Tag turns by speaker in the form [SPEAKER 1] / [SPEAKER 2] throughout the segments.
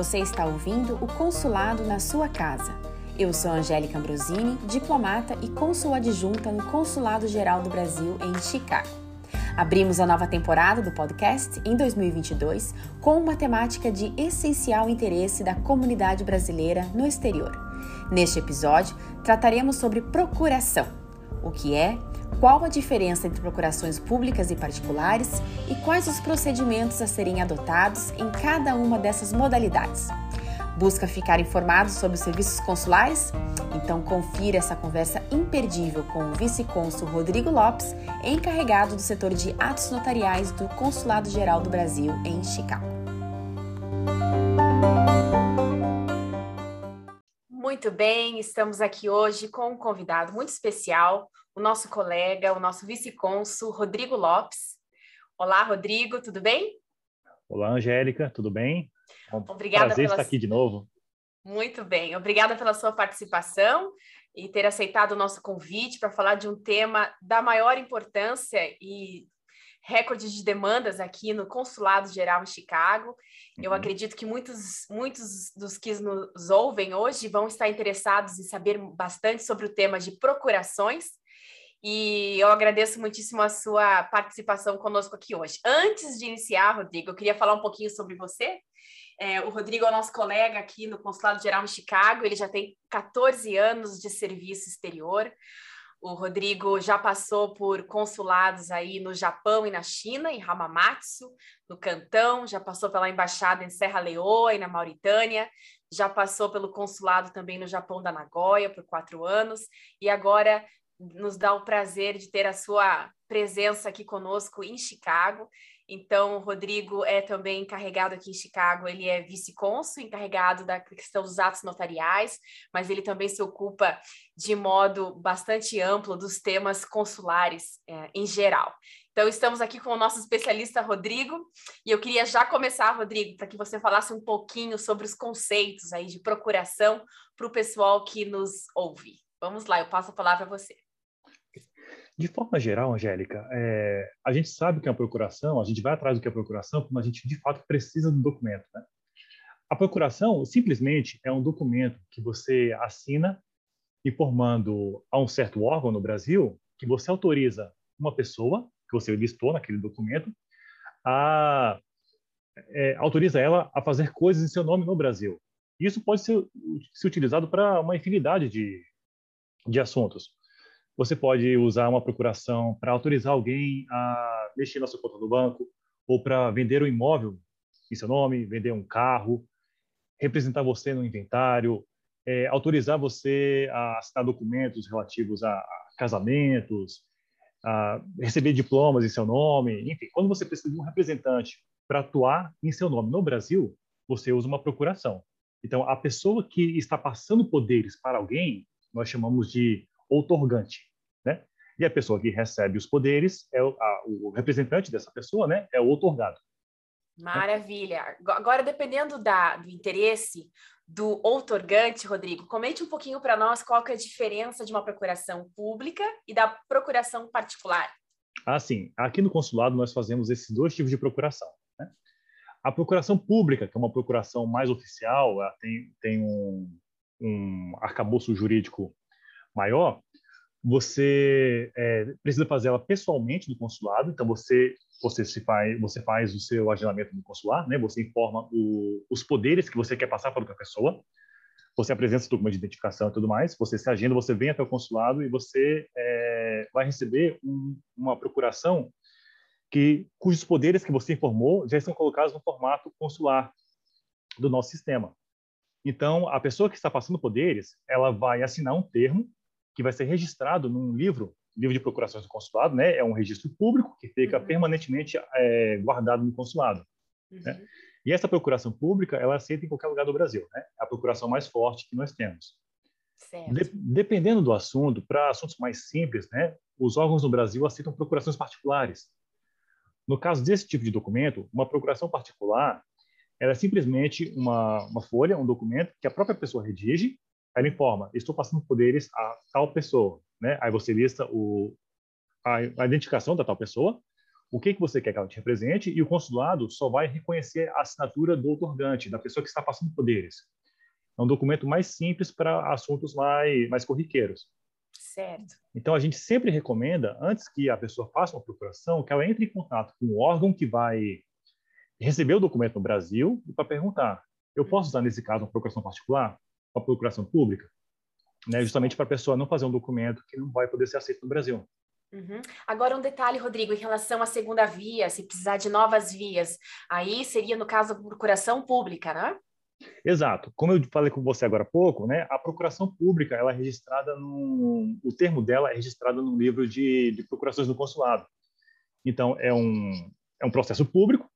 [SPEAKER 1] Você está ouvindo o Consulado na sua casa. Eu sou Angélica Ambrosini, diplomata e consul adjunta no Consulado Geral do Brasil em Chicago. Abrimos a nova temporada do podcast em 2022 com uma temática de essencial interesse da comunidade brasileira no exterior. Neste episódio, trataremos sobre procuração. O que é, qual a diferença entre procurações públicas e particulares e quais os procedimentos a serem adotados em cada uma dessas modalidades. Busca ficar informado sobre os serviços consulares? Então confira essa conversa imperdível com o vice-cônsul Rodrigo Lopes, encarregado do setor de atos notariais do Consulado Geral do Brasil em Chicago. Muito bem, estamos aqui hoje com um convidado muito especial, o nosso colega, o nosso vice-cônsul Rodrigo Lopes. Olá, Rodrigo, tudo bem?
[SPEAKER 2] Olá, Angélica, tudo bem?
[SPEAKER 1] Obrigada
[SPEAKER 2] Prazer
[SPEAKER 1] pela...
[SPEAKER 2] estar aqui de novo.
[SPEAKER 1] Muito bem, obrigada pela sua participação e ter aceitado o nosso convite para falar de um tema da maior importância e recorde de demandas aqui no Consulado Geral em Chicago. Eu uhum. acredito que muitos, muitos dos que nos ouvem hoje vão estar interessados em saber bastante sobre o tema de procurações. E eu agradeço muitíssimo a sua participação conosco aqui hoje. Antes de iniciar, Rodrigo, eu queria falar um pouquinho sobre você. É, o Rodrigo é nosso colega aqui no Consulado Geral em Chicago, ele já tem 14 anos de serviço exterior. O Rodrigo já passou por consulados aí no Japão e na China, em Hamamatsu, no Cantão, já passou pela embaixada em Serra Leoa e na Mauritânia, já passou pelo consulado também no Japão da Nagoya por quatro anos, e agora nos dá o prazer de ter a sua presença aqui conosco em Chicago. Então, o Rodrigo é também encarregado aqui em Chicago, ele é vice-cônsul, encarregado da questão dos atos notariais, mas ele também se ocupa de modo bastante amplo dos temas consulares é, em geral. Então, estamos aqui com o nosso especialista Rodrigo, e eu queria já começar, Rodrigo, para que você falasse um pouquinho sobre os conceitos aí de procuração para o pessoal que nos ouve. Vamos lá, eu passo a palavra a você.
[SPEAKER 2] De forma geral, Angélica, é, a gente sabe o que é a procuração, a gente vai atrás do que é procuração quando a gente de fato precisa do documento. Né? A procuração simplesmente é um documento que você assina informando a um certo órgão no Brasil que você autoriza uma pessoa que você listou naquele documento a é, autoriza ela a fazer coisas em seu nome no Brasil. Isso pode ser, ser utilizado para uma infinidade de, de assuntos. Você pode usar uma procuração para autorizar alguém a mexer na sua conta do banco ou para vender um imóvel em seu nome, vender um carro, representar você no inventário, é, autorizar você a assinar documentos relativos a, a casamentos, a receber diplomas em seu nome, enfim, quando você precisa de um representante para atuar em seu nome no Brasil, você usa uma procuração. Então, a pessoa que está passando poderes para alguém, nós chamamos de outorgante? E a pessoa que recebe os poderes é o, a, o representante dessa pessoa, né? É o outorgado.
[SPEAKER 1] Maravilha. Agora, dependendo da, do interesse do outorgante, Rodrigo, comente um pouquinho para nós qual que é a diferença de uma procuração pública e da procuração particular.
[SPEAKER 2] Ah, sim. Aqui no consulado nós fazemos esses dois tipos de procuração. Né? A procuração pública, que é uma procuração mais oficial, tem, tem um, um arcabouço jurídico maior, você é, precisa fazer ela pessoalmente no consulado. Então você você se faz você faz o seu agendamento no consular, né? Você informa o, os poderes que você quer passar para outra pessoa. Você apresenta seu documento de identificação e tudo mais. Você se agenda, você vem até o consulado e você é, vai receber um, uma procuração que cujos poderes que você informou já estão colocados no formato consular do nosso sistema. Então, a pessoa que está passando poderes, ela vai assinar um termo que vai ser registrado num livro, livro de procurações do consulado, né? É um registro público que fica uhum. permanentemente é, guardado no consulado. Uhum. Né? E essa procuração pública, ela é aceita em qualquer lugar do Brasil, né? É a procuração mais forte que nós temos. De, dependendo do assunto, para assuntos mais simples, né? Os órgãos no Brasil aceitam procurações particulares. No caso desse tipo de documento, uma procuração particular, ela é simplesmente uma, uma folha, um documento que a própria pessoa redige ela informa, estou passando poderes a tal pessoa, né? Aí você lista o, a, a identificação da tal pessoa, o que, que você quer que ela te represente e o consulado só vai reconhecer a assinatura do otorgante, da pessoa que está passando poderes. É um documento mais simples para assuntos mais, mais corriqueiros.
[SPEAKER 1] Certo.
[SPEAKER 2] Então, a gente sempre recomenda, antes que a pessoa faça uma procuração, que ela entre em contato com o órgão que vai receber o documento no Brasil para perguntar: eu posso usar, nesse caso, uma procuração particular? Uma procuração pública? Né, justamente para a pessoa não fazer um documento que não vai poder ser aceito no Brasil.
[SPEAKER 1] Uhum. Agora, um detalhe, Rodrigo, em relação à segunda via, se precisar de novas vias, aí seria, no caso, a procuração pública, né?
[SPEAKER 2] Exato. Como eu falei com você agora há pouco, né, a procuração pública ela é registrada no, o termo dela é registrado no livro de, de procurações do consulado. Então é um é um processo público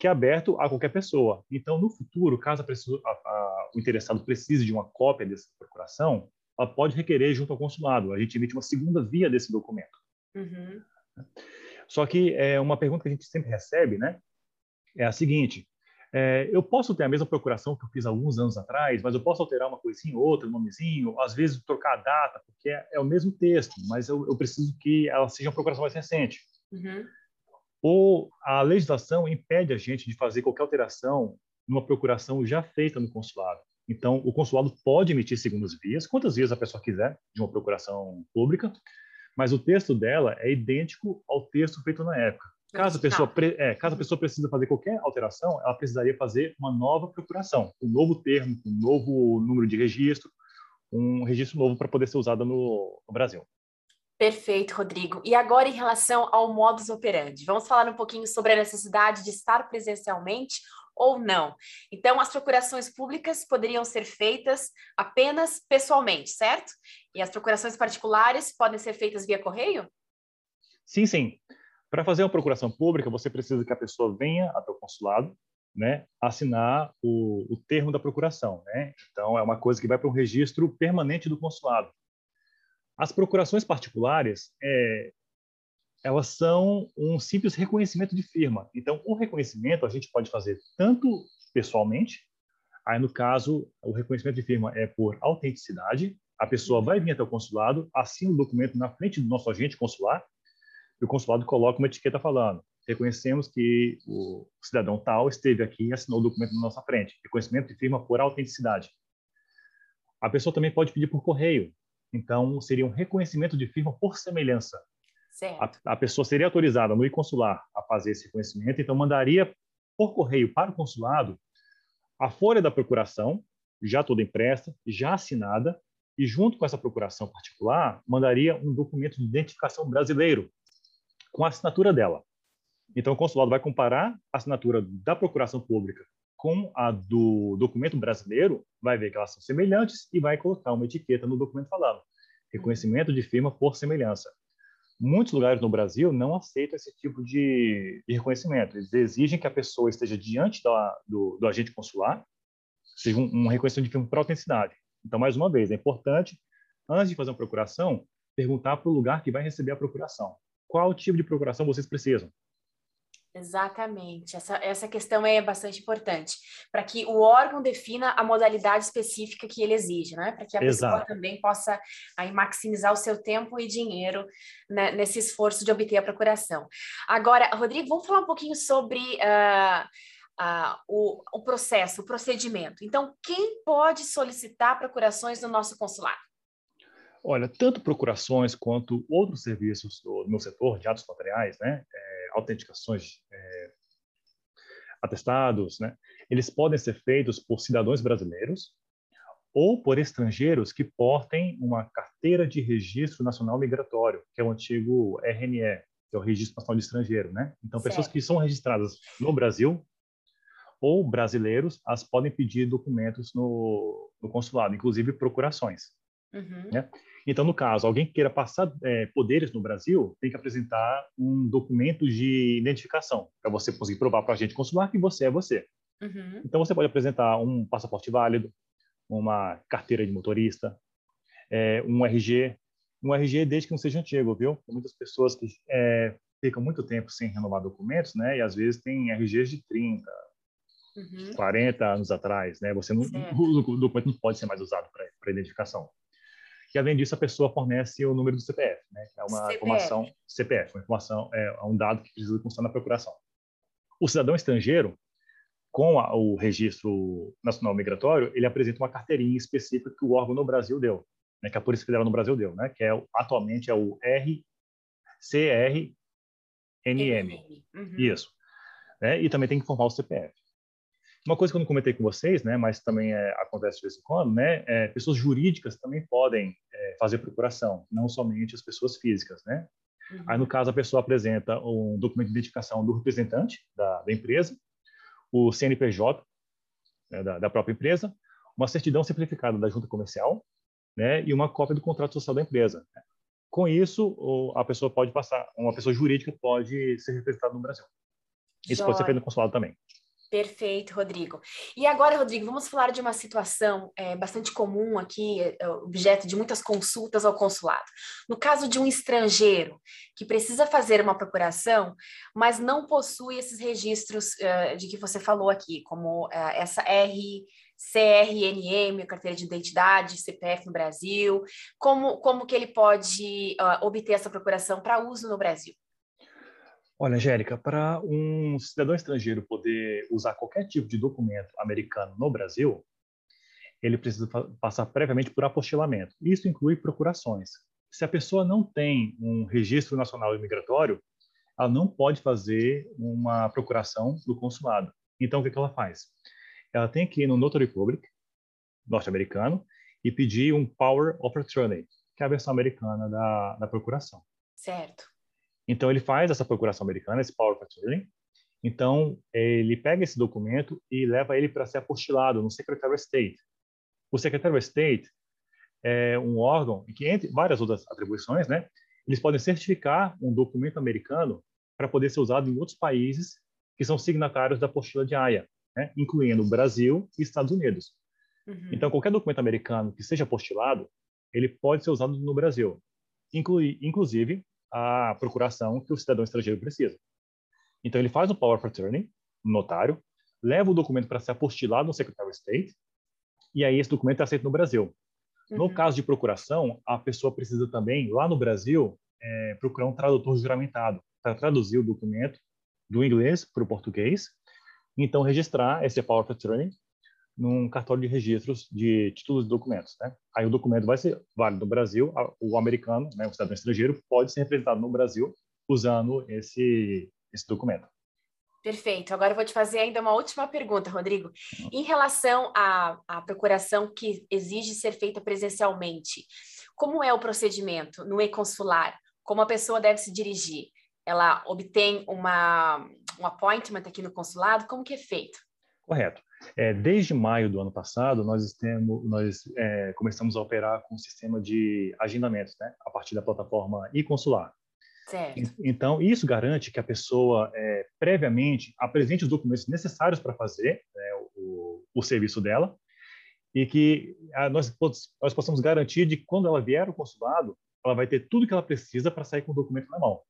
[SPEAKER 2] que é aberto a qualquer pessoa. Então no futuro, caso pessoa, a, a, o interessado precise de uma cópia dessa procuração, ela pode requerer junto ao consulado. A gente emite uma segunda via desse documento. Uhum. Só que é uma pergunta que a gente sempre recebe, né? É a seguinte: é, eu posso ter a mesma procuração que eu fiz alguns anos atrás, mas eu posso alterar uma coisinha, outra, um nomezinho, às vezes trocar a data, porque é, é o mesmo texto, mas eu, eu, preciso que ela seja uma procuração mais recente. Uhum. Ou a legislação impede a gente de fazer qualquer alteração numa procuração já feita no consulado. Então, o consulado pode emitir segundas vias, quantas vias a pessoa quiser, de uma procuração pública, mas o texto dela é idêntico ao texto feito na época. Caso a pessoa, é, caso a pessoa precise fazer qualquer alteração, ela precisaria fazer uma nova procuração, um novo termo, um novo número de registro, um registro novo para poder ser usado no, no Brasil.
[SPEAKER 1] Perfeito, Rodrigo. E agora, em relação ao modus operandi, vamos falar um pouquinho sobre a necessidade de estar presencialmente ou não. Então, as procurações públicas poderiam ser feitas apenas pessoalmente, certo? E as procurações particulares podem ser feitas via correio?
[SPEAKER 2] Sim, sim. Para fazer uma procuração pública, você precisa que a pessoa venha até o consulado, né, assinar o, o termo da procuração, né? Então, é uma coisa que vai para um registro permanente do consulado. As procurações particulares, é, elas são um simples reconhecimento de firma. Então, o reconhecimento a gente pode fazer tanto pessoalmente, aí no caso, o reconhecimento de firma é por autenticidade, a pessoa vai vir até o consulado, assina o documento na frente do nosso agente consular, e o consulado coloca uma etiqueta falando: reconhecemos que o cidadão tal esteve aqui e assinou o documento na nossa frente. Reconhecimento de firma por autenticidade. A pessoa também pode pedir por correio. Então, seria um reconhecimento de firma por semelhança. A, a, pessoa seria autorizada no consular a fazer esse reconhecimento, então mandaria por correio para o consulado a folha da procuração, já toda impressa, já assinada, e junto com essa procuração particular, mandaria um documento de identificação brasileiro com a assinatura dela. Então, o consulado vai comparar a assinatura da procuração pública com a do documento brasileiro, vai ver que elas são semelhantes e vai colocar uma etiqueta no documento falado. Reconhecimento de firma por semelhança muitos lugares no Brasil não aceitam esse tipo de, de reconhecimento. Eles exigem que a pessoa esteja diante da, do, do, agente consular, seja um, um reconhecimento de firma por autenticidade. Então, mais uma vez, é importante, antes de fazer uma procuração, perguntar para o lugar que vai receber a procuração. Qual tipo de procuração vocês precisam?
[SPEAKER 1] Exatamente. Essa, essa questão é bastante importante, para que o órgão defina a modalidade específica que ele exige, né? Para que a Exato. pessoa também possa aí, maximizar o seu tempo e dinheiro né, nesse esforço de obter a procuração. Agora, Rodrigo, vamos falar um pouquinho sobre uh, uh, o, o processo, o procedimento. Então, quem pode solicitar procurações no nosso consulado?
[SPEAKER 2] Olha, tanto procurações quanto outros serviços do, no setor de atos notariais, né? É, autenticações, é, atestados, né? Eles podem ser feitos por cidadãos brasileiros ou por estrangeiros que portem uma carteira de registro nacional migratório, que é o antigo RNE, que é o Registro Nacional de Estrangeiro, né? Então, pessoas certo. que são registradas no Brasil ou brasileiros, as podem pedir documentos no, no consulado, inclusive procurações. Uhum. Né? Então, no caso, alguém que queira passar é, poderes no Brasil tem que apresentar um documento de identificação para você conseguir provar para a agente consular que você é você. Uhum. Então, você pode apresentar um passaporte válido, uma carteira de motorista, é, um RG, um RG desde que não seja antigo, viu? Tem muitas pessoas que é, ficam muito tempo sem renovar documentos, né? E às vezes tem RGs de 30, uhum. 40 anos atrás, né? Você não, o documento não pode ser mais usado para identificação. E além disso, a pessoa fornece o número do CPF, né? É uma CPF. informação CPF, uma informação é um dado que precisa constar na procuração. O cidadão estrangeiro, com a, o registro nacional migratório, ele apresenta uma carteirinha específica que o órgão no Brasil deu, né? Que a Polícia Federal no Brasil deu, né? Que é atualmente é o RCRNM. Uhum. Isso. Né? E também tem que informar o CPF. Uma coisa que eu não comentei com vocês, né, mas também é, acontece de vez em quando, né, é, pessoas jurídicas também podem é, fazer procuração, não somente as pessoas físicas, né? Uhum. Aí, no caso, a pessoa apresenta um documento de identificação do representante da, da empresa, o CNPJ né, da, da, própria empresa, uma certidão simplificada da junta comercial, né, e uma cópia do contrato social da empresa. Com isso, a pessoa pode passar, uma pessoa jurídica pode ser representada no Brasil. Isso Joia. pode ser feito no consulado também.
[SPEAKER 1] Perfeito, Rodrigo. E agora, Rodrigo, vamos falar de uma situação é, bastante comum aqui, é, objeto de muitas consultas ao consulado. No caso de um estrangeiro que precisa fazer uma procuração, mas não possui esses registros uh, de que você falou aqui, como uh, essa R. CRNM, carteira de identidade, CPF no Brasil, como, como que ele pode uh, obter essa procuração para uso no Brasil?
[SPEAKER 2] Olha, Angélica, para um cidadão estrangeiro poder usar qualquer tipo de documento americano no Brasil, ele precisa passar previamente por apostilamento. Isso inclui procurações. Se a pessoa não tem um registro nacional imigratório, ela não pode fazer uma procuração do consulado. Então, o que, ela faz? Ela tem que ir no Notary Public norte-americano e pedir um Power of Attorney, que é a versão americana da, da procuração.
[SPEAKER 1] Certo.
[SPEAKER 2] Então, ele faz essa procuração americana, esse Power of Attorney. Então, ele pega esse documento e leva ele para ser apostilado no Secretary of State. O Secretary of State é um órgão que, entre várias outras atribuições, né, eles podem certificar um documento americano para poder ser usado em outros países que são signatários da apostila de AIA, né, incluindo Brasil e Estados Unidos. Uhum. Então, qualquer documento americano que seja apostilado, ele pode ser usado no Brasil. Inclui, inclusive, a procuração que o cidadão estrangeiro precisa. Então, ele faz o Power of Attorney, no notário, leva o documento para ser apostilado no Secretary of State, e aí esse documento é aceito no Brasil. Uhum. No caso de procuração, a pessoa precisa também, lá no Brasil, é, procurar um tradutor juramentado para traduzir o documento do inglês para o português, então registrar esse Power of Attorney num cartório de registros de títulos de documentos. Né? Aí o documento vai ser válido no Brasil, o americano, né, o cidadão estrangeiro, pode ser representado no Brasil usando esse, esse documento.
[SPEAKER 1] Perfeito. Agora eu vou te fazer ainda uma última pergunta, Rodrigo. Em relação à, à procuração que exige ser feita presencialmente, como é o procedimento no e-consular? Como a pessoa deve se dirigir? Ela obtém uma, um appointment aqui no consulado? Como que é feito?
[SPEAKER 2] Correto. É, desde maio do ano passado, nós, temos, nós é, começamos a operar com um sistema de agendamentos, né, a partir da plataforma e-consular.
[SPEAKER 1] Certo.
[SPEAKER 2] Então, isso garante que a pessoa é, previamente apresente os documentos necessários para fazer né, o, o, serviço dela e que a, nós, nós possamos garantir de que quando ela vier ao consulado, ela vai ter tudo que ela precisa para sair com o documento na mão.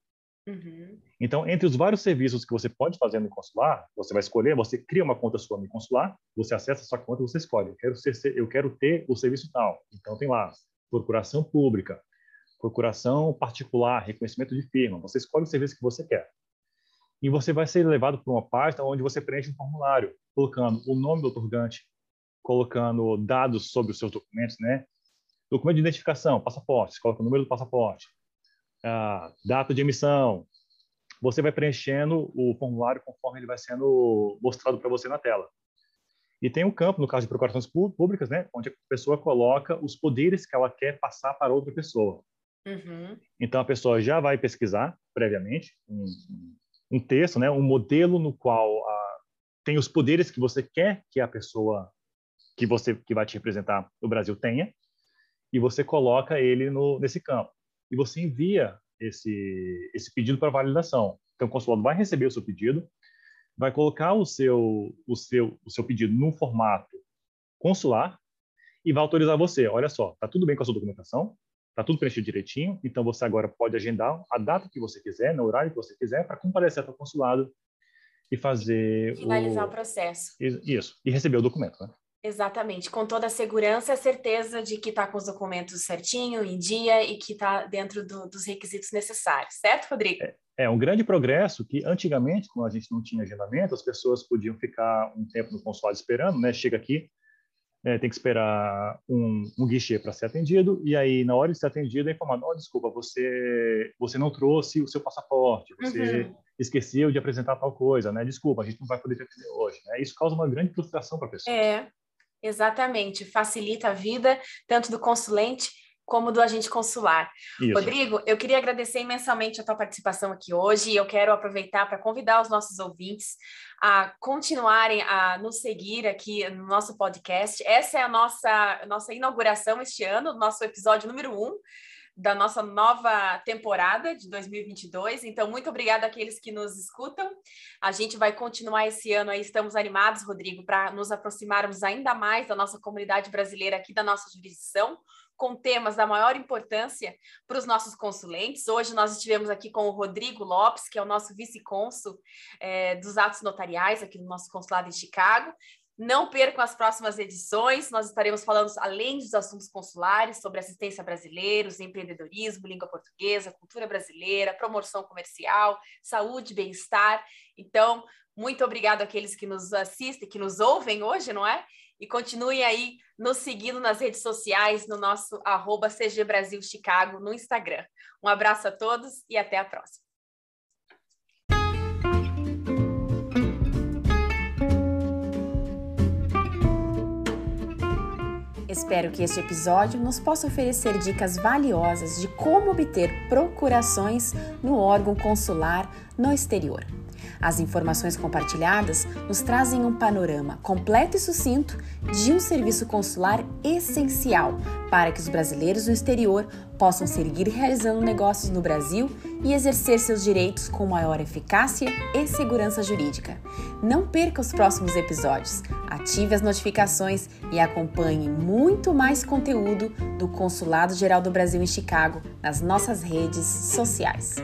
[SPEAKER 2] Uhum. Então, entre os vários serviços que você pode fazer no consular, você vai escolher, você cria uma conta sua no consular, você acessa a sua conta e você escolhe. Eu quero, ser, eu quero ter o serviço tal. Então, tem lá procuração pública, procuração particular, reconhecimento de firma. Você escolhe o serviço que você quer. E você vai ser levado para uma página onde você preenche um formulário, colocando o nome do otorgante, colocando dados sobre os seus documentos, né? Documento de identificação, passaporte, você coloca o número do passaporte, a data de emissão. Você vai preenchendo o formulário conforme ele vai sendo mostrado para você na tela. E tem um campo, no caso de procurações públicas, né, onde a pessoa coloca os poderes que ela quer passar para outra pessoa. Uhum. Então a pessoa já vai pesquisar previamente um, um texto, né, um modelo no qual a, tem os poderes que você quer que a pessoa que você que vai te representar no Brasil tenha, e você coloca ele no, nesse campo e você envia esse, esse pedido para validação. Então, o consulado vai receber o seu pedido, vai colocar o seu, o seu, o seu pedido no formato consular e vai autorizar você. Olha só, está tudo bem com a sua documentação, está tudo preenchido direitinho, então você agora pode agendar a data que você quiser, no horário que você quiser, para comparecer ao consulado e fazer
[SPEAKER 1] finalizar o... o, processo.
[SPEAKER 2] Isso, e receber o documento, né?
[SPEAKER 1] Exatamente, com toda a segurança e a certeza de que está com os documentos certinho, em dia e que está dentro do, dos requisitos necessários, certo, Rodrigo?
[SPEAKER 2] É, é, um grande progresso que antigamente, quando a gente não tinha agendamento, as pessoas podiam ficar um tempo no consulado esperando, né? Chega aqui, é, tem que esperar um, um guichê para ser atendido, e aí, na hora de ser atendido, é informado, oh, desculpa, você, você não trouxe o seu passaporte, você uhum. esqueceu de apresentar tal coisa, né? Desculpa, a gente não vai poder te atender hoje, né? Isso causa uma grande frustração para a pessoa.
[SPEAKER 1] É, Exatamente, facilita a vida tanto do consulente como do agente consular. Isso. Rodrigo, eu queria agradecer imensamente a tua participação aqui hoje e eu quero aproveitar para convidar os nossos ouvintes a continuarem a nos seguir aqui no nosso podcast. Essa é a nossa, nossa inauguração este ano, nosso episódio número um da nossa nova temporada de 2022. Então, muito obrigada àqueles que nos escutam. A gente vai continuar esse ano aí, estamos animados, Rodrigo, para nos aproximarmos ainda mais da nossa comunidade brasileira aqui da nossa jurisdição, com temas da maior importância para os nossos consulentes. Hoje nós estivemos aqui com o Rodrigo Lopes, que é o nosso vice-cônsul é, dos atos notariais aqui no nosso consulado em Chicago, não percam as próximas edições, nós estaremos falando, além dos assuntos consulares, sobre assistência a brasileiros, empreendedorismo, língua portuguesa, cultura brasileira, promoção comercial, saúde, bem-estar. Então, muito obrigado àqueles que nos assistem, que nos ouvem hoje, não é? E continuem aí nos seguindo nas redes sociais, no nosso arroba CG Brasil Chicago no Instagram. Um abraço a todos e até a próxima. Espero que este episódio nos possa oferecer dicas valiosas de como obter procurações no órgão consular no exterior. As informações compartilhadas nos trazem um panorama completo e sucinto de um serviço consular essencial para que os brasileiros no exterior possam seguir realizando negócios no Brasil e exercer seus direitos com maior eficácia e segurança jurídica. Não perca os próximos episódios, ative as notificações e acompanhe muito mais conteúdo do Consulado Geral do Brasil em Chicago nas nossas redes sociais.